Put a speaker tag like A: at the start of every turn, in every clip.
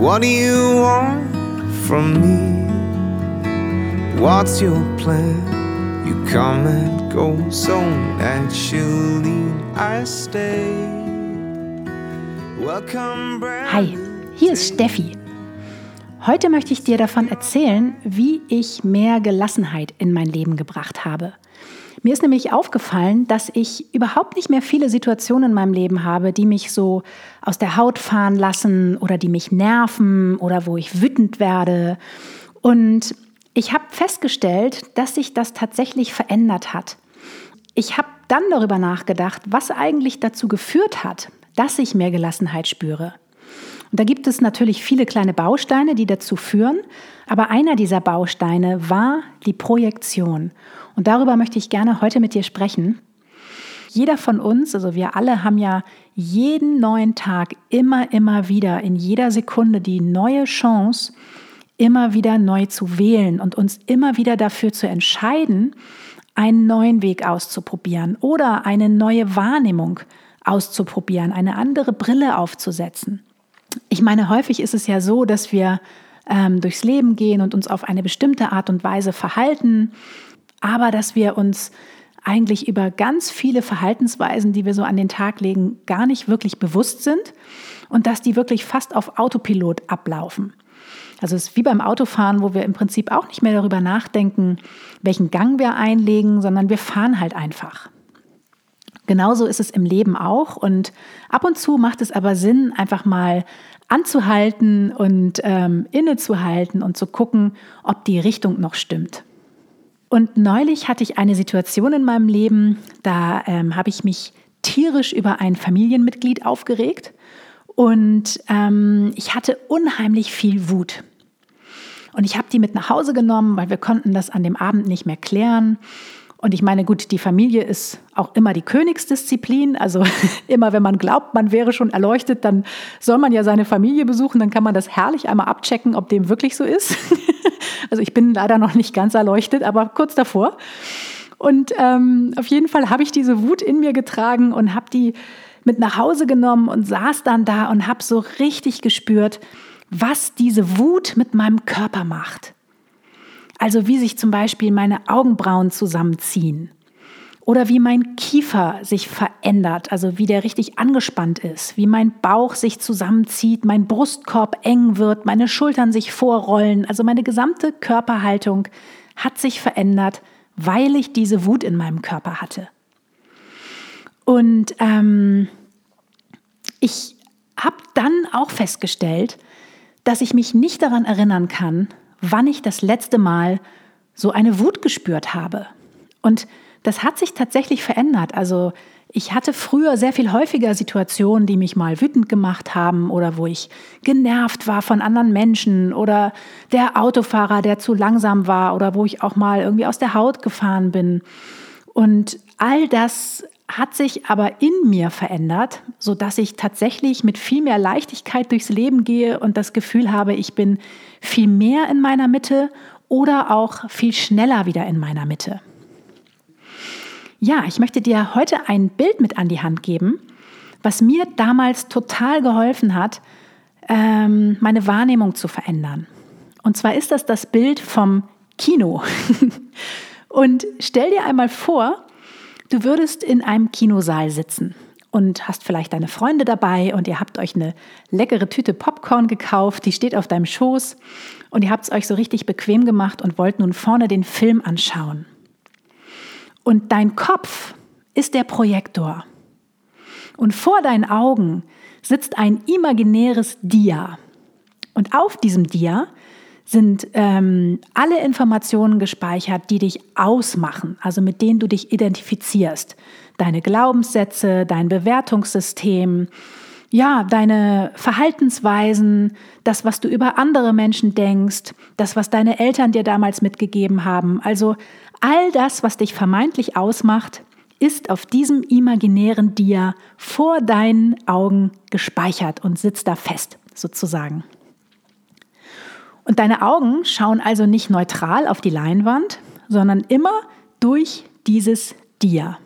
A: What do you want from me? What's your plan? You come and go so naturally. I stay. Welcome,
B: Hi, hier ist Steffi. Heute möchte ich dir davon erzählen, wie ich mehr Gelassenheit in mein Leben gebracht habe. Mir ist nämlich aufgefallen, dass ich überhaupt nicht mehr viele Situationen in meinem Leben habe, die mich so aus der Haut fahren lassen oder die mich nerven oder wo ich wütend werde. Und ich habe festgestellt, dass sich das tatsächlich verändert hat. Ich habe dann darüber nachgedacht, was eigentlich dazu geführt hat, dass ich mehr Gelassenheit spüre. Und da gibt es natürlich viele kleine Bausteine, die dazu führen, aber einer dieser Bausteine war die Projektion. Und darüber möchte ich gerne heute mit dir sprechen. Jeder von uns, also wir alle, haben ja jeden neuen Tag immer, immer wieder, in jeder Sekunde die neue Chance, immer wieder neu zu wählen und uns immer wieder dafür zu entscheiden, einen neuen Weg auszuprobieren oder eine neue Wahrnehmung auszuprobieren, eine andere Brille aufzusetzen. Ich meine, häufig ist es ja so, dass wir ähm, durchs Leben gehen und uns auf eine bestimmte Art und Weise verhalten, aber dass wir uns eigentlich über ganz viele Verhaltensweisen, die wir so an den Tag legen, gar nicht wirklich bewusst sind und dass die wirklich fast auf Autopilot ablaufen. Also es ist wie beim Autofahren, wo wir im Prinzip auch nicht mehr darüber nachdenken, welchen Gang wir einlegen, sondern wir fahren halt einfach. Genauso ist es im Leben auch. Und ab und zu macht es aber Sinn, einfach mal anzuhalten und ähm, innezuhalten und zu gucken, ob die Richtung noch stimmt. Und neulich hatte ich eine Situation in meinem Leben, da ähm, habe ich mich tierisch über ein Familienmitglied aufgeregt und ähm, ich hatte unheimlich viel Wut. Und ich habe die mit nach Hause genommen, weil wir konnten das an dem Abend nicht mehr klären. Und ich meine, gut, die Familie ist auch immer die Königsdisziplin. Also immer, wenn man glaubt, man wäre schon erleuchtet, dann soll man ja seine Familie besuchen. Dann kann man das herrlich einmal abchecken, ob dem wirklich so ist. Also ich bin leider noch nicht ganz erleuchtet, aber kurz davor. Und ähm, auf jeden Fall habe ich diese Wut in mir getragen und habe die mit nach Hause genommen und saß dann da und habe so richtig gespürt, was diese Wut mit meinem Körper macht. Also wie sich zum Beispiel meine Augenbrauen zusammenziehen. Oder wie mein Kiefer sich verändert, also wie der richtig angespannt ist, wie mein Bauch sich zusammenzieht, mein Brustkorb eng wird, meine Schultern sich vorrollen, also meine gesamte Körperhaltung hat sich verändert, weil ich diese Wut in meinem Körper hatte. Und ähm, ich habe dann auch festgestellt, dass ich mich nicht daran erinnern kann, wann ich das letzte Mal so eine Wut gespürt habe. Und das hat sich tatsächlich verändert. Also ich hatte früher sehr viel häufiger Situationen, die mich mal wütend gemacht haben oder wo ich genervt war von anderen Menschen oder der Autofahrer, der zu langsam war oder wo ich auch mal irgendwie aus der Haut gefahren bin. Und all das hat sich aber in mir verändert, so dass ich tatsächlich mit viel mehr Leichtigkeit durchs Leben gehe und das Gefühl habe, ich bin viel mehr in meiner Mitte oder auch viel schneller wieder in meiner Mitte. Ja, ich möchte dir heute ein Bild mit an die Hand geben, was mir damals total geholfen hat, ähm, meine Wahrnehmung zu verändern. Und zwar ist das das Bild vom Kino. Und stell dir einmal vor, Du würdest in einem Kinosaal sitzen und hast vielleicht deine Freunde dabei und ihr habt euch eine leckere Tüte Popcorn gekauft, die steht auf deinem Schoß und ihr habt es euch so richtig bequem gemacht und wollt nun vorne den Film anschauen. Und dein Kopf ist der Projektor. Und vor deinen Augen sitzt ein imaginäres Dia. Und auf diesem Dia sind ähm, alle Informationen gespeichert, die dich ausmachen, also mit denen du dich identifizierst. Deine Glaubenssätze, dein Bewertungssystem, ja, deine Verhaltensweisen, das, was du über andere Menschen denkst, das, was deine Eltern dir damals mitgegeben haben. Also all das, was dich vermeintlich ausmacht, ist auf diesem imaginären Dia vor deinen Augen gespeichert und sitzt da fest, sozusagen. Und deine Augen schauen also nicht neutral auf die Leinwand, sondern immer durch dieses Dia.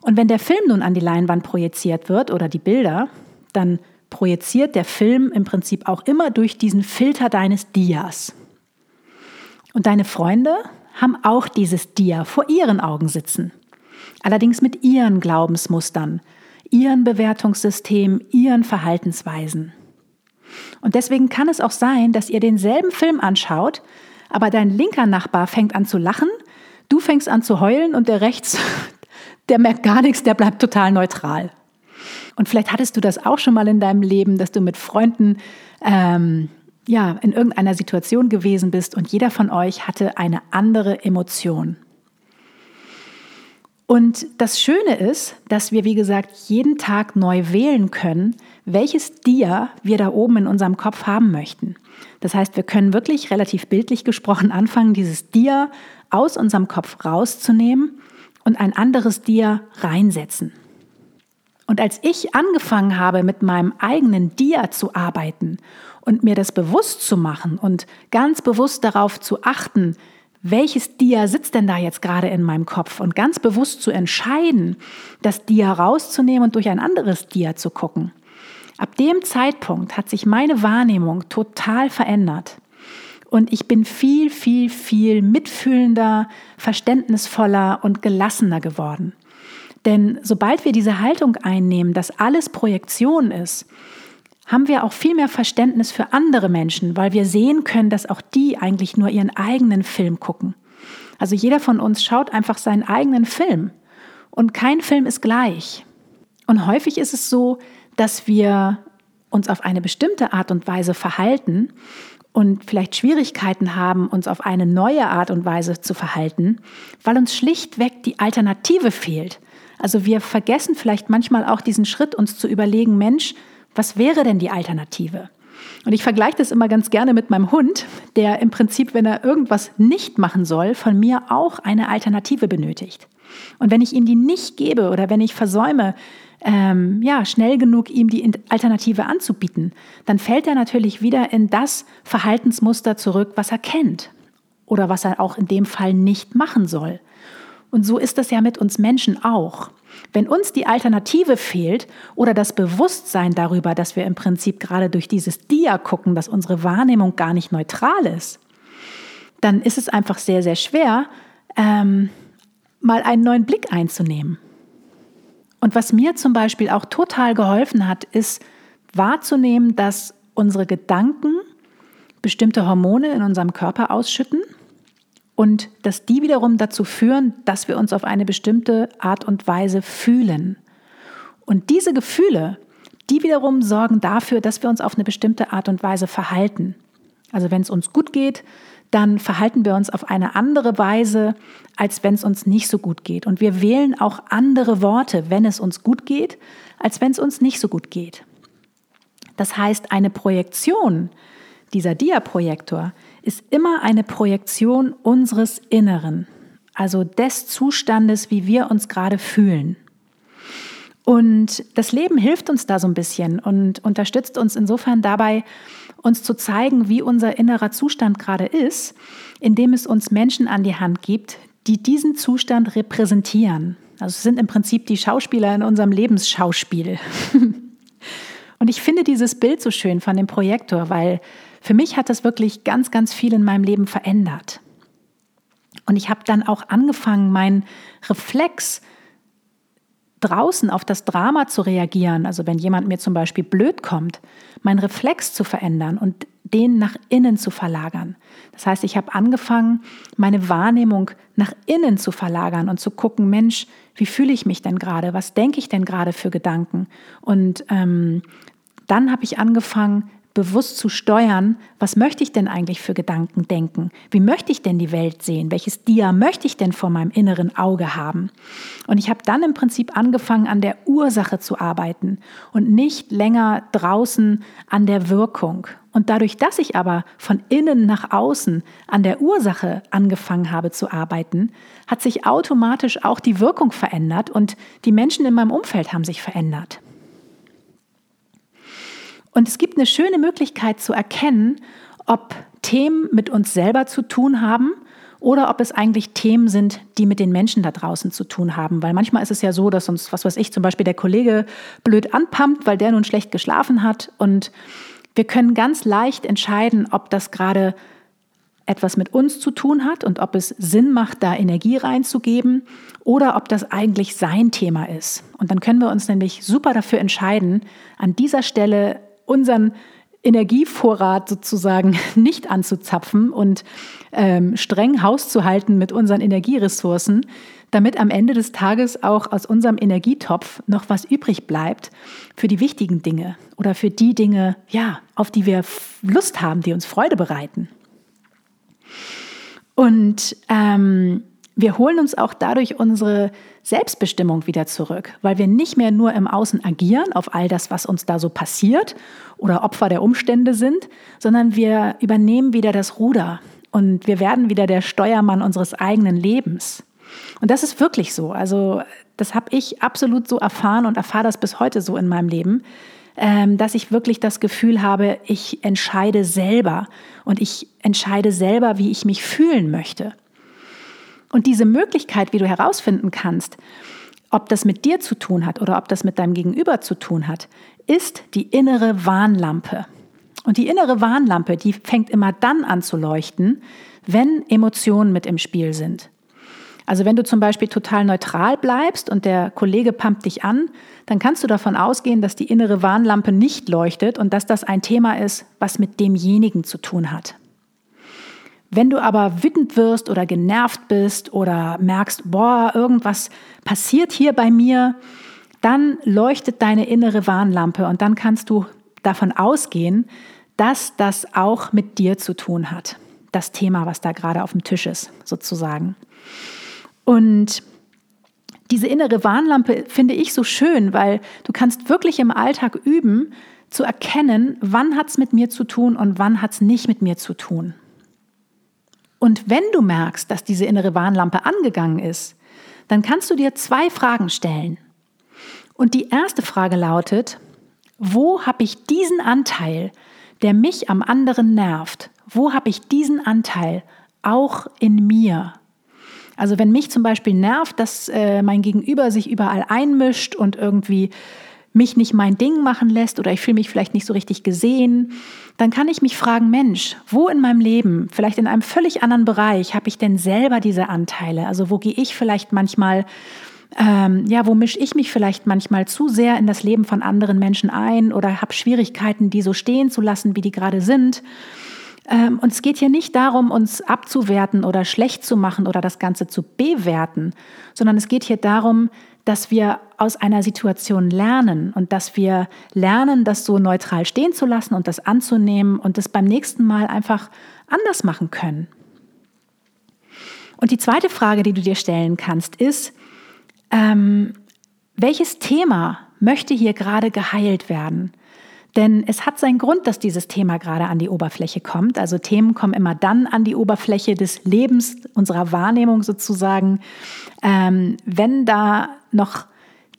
B: Und wenn der Film nun an die Leinwand projiziert wird oder die Bilder, dann projiziert der Film im Prinzip auch immer durch diesen Filter deines Dias. Und deine Freunde haben auch dieses Dia vor ihren Augen sitzen. Allerdings mit ihren Glaubensmustern, ihren Bewertungssystemen, ihren Verhaltensweisen. Und deswegen kann es auch sein, dass ihr denselben Film anschaut, aber dein linker Nachbar fängt an zu lachen, du fängst an zu heulen und der rechts, der merkt gar nichts, der bleibt total neutral. Und vielleicht hattest du das auch schon mal in deinem Leben, dass du mit Freunden ähm, ja, in irgendeiner Situation gewesen bist und jeder von euch hatte eine andere Emotion. Und das Schöne ist, dass wir, wie gesagt, jeden Tag neu wählen können, welches Dia wir da oben in unserem Kopf haben möchten. Das heißt, wir können wirklich relativ bildlich gesprochen anfangen, dieses Dia aus unserem Kopf rauszunehmen und ein anderes Dia reinsetzen. Und als ich angefangen habe, mit meinem eigenen Dia zu arbeiten und mir das bewusst zu machen und ganz bewusst darauf zu achten, welches Dia sitzt denn da jetzt gerade in meinem Kopf und ganz bewusst zu entscheiden, das Dia rauszunehmen und durch ein anderes Dia zu gucken. Ab dem Zeitpunkt hat sich meine Wahrnehmung total verändert. Und ich bin viel, viel, viel mitfühlender, verständnisvoller und gelassener geworden. Denn sobald wir diese Haltung einnehmen, dass alles Projektion ist, haben wir auch viel mehr Verständnis für andere Menschen, weil wir sehen können, dass auch die eigentlich nur ihren eigenen Film gucken. Also jeder von uns schaut einfach seinen eigenen Film und kein Film ist gleich. Und häufig ist es so, dass wir uns auf eine bestimmte Art und Weise verhalten und vielleicht Schwierigkeiten haben, uns auf eine neue Art und Weise zu verhalten, weil uns schlichtweg die Alternative fehlt. Also wir vergessen vielleicht manchmal auch diesen Schritt, uns zu überlegen, Mensch, was wäre denn die Alternative? Und ich vergleiche das immer ganz gerne mit meinem Hund, der im Prinzip, wenn er irgendwas nicht machen soll, von mir auch eine Alternative benötigt. Und wenn ich ihm die nicht gebe oder wenn ich versäume, ähm, ja, schnell genug ihm die Alternative anzubieten, dann fällt er natürlich wieder in das Verhaltensmuster zurück, was er kennt oder was er auch in dem Fall nicht machen soll. Und so ist das ja mit uns Menschen auch. Wenn uns die Alternative fehlt oder das Bewusstsein darüber, dass wir im Prinzip gerade durch dieses Dia gucken, dass unsere Wahrnehmung gar nicht neutral ist, dann ist es einfach sehr, sehr schwer, ähm, mal einen neuen Blick einzunehmen. Und was mir zum Beispiel auch total geholfen hat, ist wahrzunehmen, dass unsere Gedanken bestimmte Hormone in unserem Körper ausschütten und dass die wiederum dazu führen, dass wir uns auf eine bestimmte Art und Weise fühlen. Und diese Gefühle, die wiederum sorgen dafür, dass wir uns auf eine bestimmte Art und Weise verhalten. Also wenn es uns gut geht, dann verhalten wir uns auf eine andere Weise, als wenn es uns nicht so gut geht. Und wir wählen auch andere Worte, wenn es uns gut geht, als wenn es uns nicht so gut geht. Das heißt, eine Projektion, dieser Dia-Projektor, ist immer eine Projektion unseres Inneren, also des Zustandes, wie wir uns gerade fühlen. Und das Leben hilft uns da so ein bisschen und unterstützt uns insofern dabei, uns zu zeigen, wie unser innerer Zustand gerade ist, indem es uns Menschen an die Hand gibt, die diesen Zustand repräsentieren. Also es sind im Prinzip die Schauspieler in unserem Lebensschauspiel. Und ich finde dieses Bild so schön von dem Projektor, weil für mich hat das wirklich ganz, ganz viel in meinem Leben verändert. Und ich habe dann auch angefangen, meinen Reflex draußen auf das Drama zu reagieren, also wenn jemand mir zum Beispiel blöd kommt, meinen Reflex zu verändern und den nach innen zu verlagern. Das heißt, ich habe angefangen, meine Wahrnehmung nach innen zu verlagern und zu gucken, Mensch, wie fühle ich mich denn gerade? Was denke ich denn gerade für Gedanken? Und ähm, dann habe ich angefangen, bewusst zu steuern, was möchte ich denn eigentlich für Gedanken denken? Wie möchte ich denn die Welt sehen? Welches Dia möchte ich denn vor meinem inneren Auge haben? Und ich habe dann im Prinzip angefangen, an der Ursache zu arbeiten und nicht länger draußen an der Wirkung. Und dadurch, dass ich aber von innen nach außen an der Ursache angefangen habe zu arbeiten, hat sich automatisch auch die Wirkung verändert und die Menschen in meinem Umfeld haben sich verändert. Und es gibt eine schöne Möglichkeit zu erkennen, ob Themen mit uns selber zu tun haben oder ob es eigentlich Themen sind, die mit den Menschen da draußen zu tun haben. Weil manchmal ist es ja so, dass uns, was weiß ich, zum Beispiel der Kollege blöd anpumpt, weil der nun schlecht geschlafen hat. Und wir können ganz leicht entscheiden, ob das gerade etwas mit uns zu tun hat und ob es Sinn macht, da Energie reinzugeben oder ob das eigentlich sein Thema ist. Und dann können wir uns nämlich super dafür entscheiden, an dieser Stelle unseren Energievorrat sozusagen nicht anzuzapfen und ähm, streng Haus zu halten mit unseren Energieressourcen, damit am Ende des Tages auch aus unserem Energietopf noch was übrig bleibt für die wichtigen Dinge oder für die Dinge, ja, auf die wir Lust haben, die uns Freude bereiten. Und ähm, wir holen uns auch dadurch unsere Selbstbestimmung wieder zurück, weil wir nicht mehr nur im Außen agieren auf all das, was uns da so passiert oder Opfer der Umstände sind, sondern wir übernehmen wieder das Ruder und wir werden wieder der Steuermann unseres eigenen Lebens. Und das ist wirklich so. Also das habe ich absolut so erfahren und erfahre das bis heute so in meinem Leben, ähm, dass ich wirklich das Gefühl habe, ich entscheide selber und ich entscheide selber, wie ich mich fühlen möchte. Und diese Möglichkeit, wie du herausfinden kannst, ob das mit dir zu tun hat oder ob das mit deinem Gegenüber zu tun hat, ist die innere Warnlampe. Und die innere Warnlampe, die fängt immer dann an zu leuchten, wenn Emotionen mit im Spiel sind. Also wenn du zum Beispiel total neutral bleibst und der Kollege pumpt dich an, dann kannst du davon ausgehen, dass die innere Warnlampe nicht leuchtet und dass das ein Thema ist, was mit demjenigen zu tun hat. Wenn du aber wütend wirst oder genervt bist oder merkst, boah, irgendwas passiert hier bei mir, dann leuchtet deine innere Warnlampe und dann kannst du davon ausgehen, dass das auch mit dir zu tun hat. Das Thema, was da gerade auf dem Tisch ist, sozusagen. Und diese innere Warnlampe finde ich so schön, weil du kannst wirklich im Alltag üben, zu erkennen, wann hat es mit mir zu tun und wann hat es nicht mit mir zu tun. Und wenn du merkst, dass diese innere Warnlampe angegangen ist, dann kannst du dir zwei Fragen stellen. Und die erste Frage lautet, wo habe ich diesen Anteil, der mich am anderen nervt, wo habe ich diesen Anteil auch in mir? Also wenn mich zum Beispiel nervt, dass äh, mein Gegenüber sich überall einmischt und irgendwie mich nicht mein Ding machen lässt oder ich fühle mich vielleicht nicht so richtig gesehen, dann kann ich mich fragen, Mensch, wo in meinem Leben, vielleicht in einem völlig anderen Bereich, habe ich denn selber diese Anteile? Also wo gehe ich vielleicht manchmal, ähm, ja, wo mische ich mich vielleicht manchmal zu sehr in das Leben von anderen Menschen ein oder habe Schwierigkeiten, die so stehen zu lassen, wie die gerade sind? Ähm, und es geht hier nicht darum, uns abzuwerten oder schlecht zu machen oder das Ganze zu bewerten, sondern es geht hier darum, dass wir aus einer Situation lernen und dass wir lernen, das so neutral stehen zu lassen und das anzunehmen und das beim nächsten Mal einfach anders machen können. Und die zweite Frage, die du dir stellen kannst, ist, ähm, welches Thema möchte hier gerade geheilt werden? Denn es hat seinen Grund, dass dieses Thema gerade an die Oberfläche kommt. Also Themen kommen immer dann an die Oberfläche des Lebens, unserer Wahrnehmung sozusagen, ähm, wenn da noch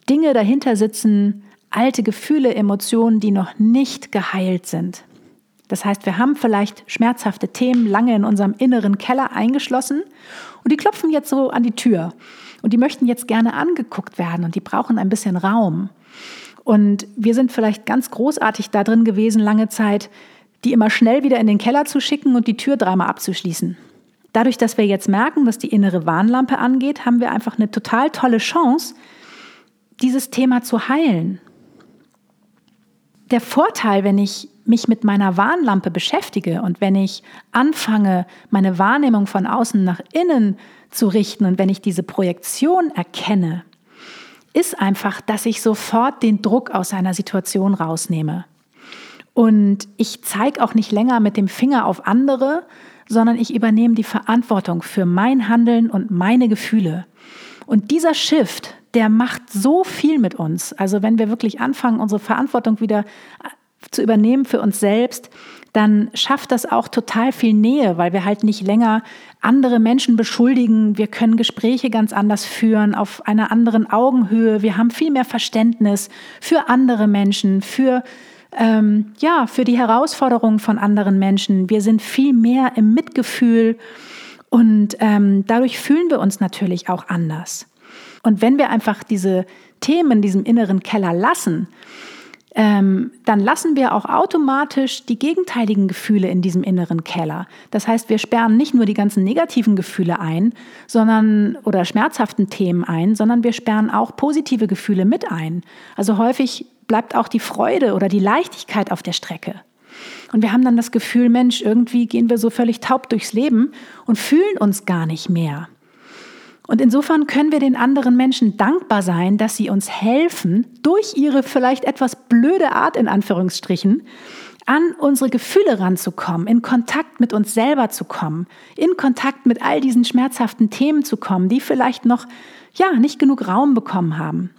B: Dinge dahinter sitzen, alte Gefühle, Emotionen, die noch nicht geheilt sind. Das heißt, wir haben vielleicht schmerzhafte Themen lange in unserem inneren Keller eingeschlossen und die klopfen jetzt so an die Tür. Und die möchten jetzt gerne angeguckt werden und die brauchen ein bisschen Raum. Und wir sind vielleicht ganz großartig da drin gewesen, lange Zeit, die immer schnell wieder in den Keller zu schicken und die Tür dreimal abzuschließen. Dadurch, dass wir jetzt merken, dass die innere Warnlampe angeht, haben wir einfach eine total tolle Chance, dieses Thema zu heilen. Der Vorteil, wenn ich mich mit meiner Warnlampe beschäftige und wenn ich anfange, meine Wahrnehmung von außen nach innen zu richten und wenn ich diese Projektion erkenne, ist einfach, dass ich sofort den Druck aus einer Situation rausnehme. Und ich zeige auch nicht länger mit dem Finger auf andere, sondern ich übernehme die Verantwortung für mein Handeln und meine Gefühle. Und dieser Shift, der macht so viel mit uns. Also wenn wir wirklich anfangen, unsere Verantwortung wieder zu übernehmen für uns selbst, dann schafft das auch total viel Nähe, weil wir halt nicht länger andere Menschen beschuldigen. Wir können Gespräche ganz anders führen, auf einer anderen Augenhöhe. Wir haben viel mehr Verständnis für andere Menschen, für ähm, ja, für die Herausforderungen von anderen Menschen. Wir sind viel mehr im Mitgefühl und ähm, dadurch fühlen wir uns natürlich auch anders. Und wenn wir einfach diese Themen in diesem inneren Keller lassen, ähm, dann lassen wir auch automatisch die gegenteiligen Gefühle in diesem inneren Keller. Das heißt, wir sperren nicht nur die ganzen negativen Gefühle ein, sondern oder schmerzhaften Themen ein, sondern wir sperren auch positive Gefühle mit ein. Also häufig bleibt auch die Freude oder die Leichtigkeit auf der Strecke. Und wir haben dann das Gefühl, Mensch, irgendwie gehen wir so völlig taub durchs Leben und fühlen uns gar nicht mehr. Und insofern können wir den anderen Menschen dankbar sein, dass sie uns helfen, durch ihre vielleicht etwas blöde Art in Anführungsstrichen, an unsere Gefühle ranzukommen, in Kontakt mit uns selber zu kommen, in Kontakt mit all diesen schmerzhaften Themen zu kommen, die vielleicht noch ja nicht genug Raum bekommen haben.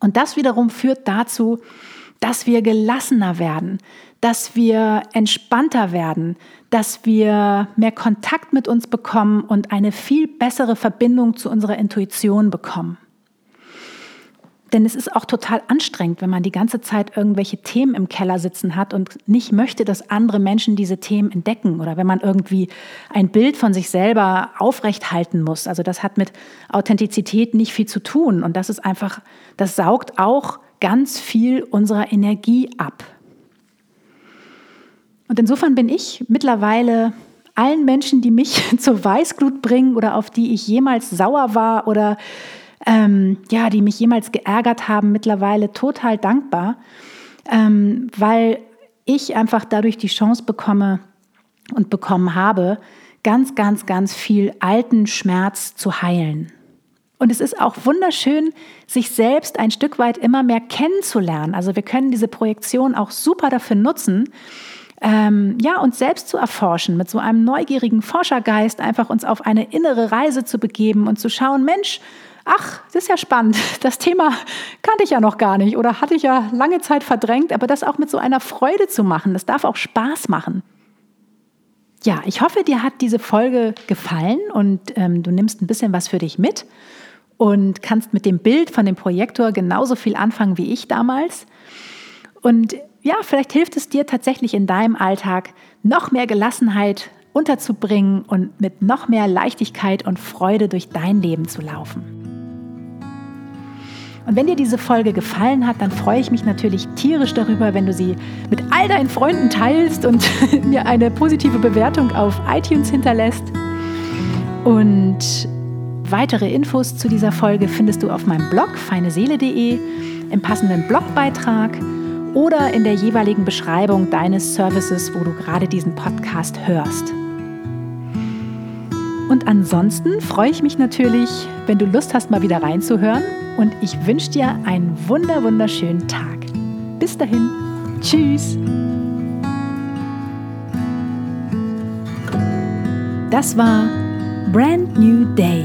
B: Und das wiederum führt dazu, dass wir gelassener werden, dass wir entspannter werden, dass wir mehr Kontakt mit uns bekommen und eine viel bessere Verbindung zu unserer Intuition bekommen. Denn es ist auch total anstrengend, wenn man die ganze Zeit irgendwelche Themen im Keller sitzen hat und nicht möchte, dass andere Menschen diese Themen entdecken oder wenn man irgendwie ein Bild von sich selber aufrechthalten muss. Also das hat mit Authentizität nicht viel zu tun und das ist einfach, das saugt auch ganz viel unserer Energie ab. Und insofern bin ich mittlerweile allen Menschen, die mich zur Weißglut bringen oder auf die ich jemals sauer war oder ähm, ja, die mich jemals geärgert haben, mittlerweile total dankbar, ähm, weil ich einfach dadurch die Chance bekomme und bekommen habe, ganz, ganz, ganz viel alten Schmerz zu heilen. Und es ist auch wunderschön, sich selbst ein Stück weit immer mehr kennenzulernen. Also wir können diese Projektion auch super dafür nutzen, ähm, ja, uns selbst zu erforschen, mit so einem neugierigen Forschergeist einfach uns auf eine innere Reise zu begeben und zu schauen, Mensch, ach, das ist ja spannend, das Thema kannte ich ja noch gar nicht oder hatte ich ja lange Zeit verdrängt, aber das auch mit so einer Freude zu machen, das darf auch Spaß machen. Ja, ich hoffe, dir hat diese Folge gefallen und ähm, du nimmst ein bisschen was für dich mit und kannst mit dem Bild von dem Projektor genauso viel anfangen wie ich damals. Und ja, vielleicht hilft es dir tatsächlich in deinem Alltag noch mehr Gelassenheit unterzubringen und mit noch mehr Leichtigkeit und Freude durch dein Leben zu laufen. Und wenn dir diese Folge gefallen hat, dann freue ich mich natürlich tierisch darüber, wenn du sie mit all deinen Freunden teilst und mir eine positive Bewertung auf iTunes hinterlässt. Und weitere Infos zu dieser Folge findest du auf meinem Blog feineseele.de im passenden Blogbeitrag oder in der jeweiligen Beschreibung deines Services, wo du gerade diesen Podcast hörst. Und ansonsten freue ich mich natürlich, wenn du Lust hast, mal wieder reinzuhören. Und ich wünsche dir einen wunder, wunderschönen Tag. Bis dahin. Tschüss. Das war Brand New Day,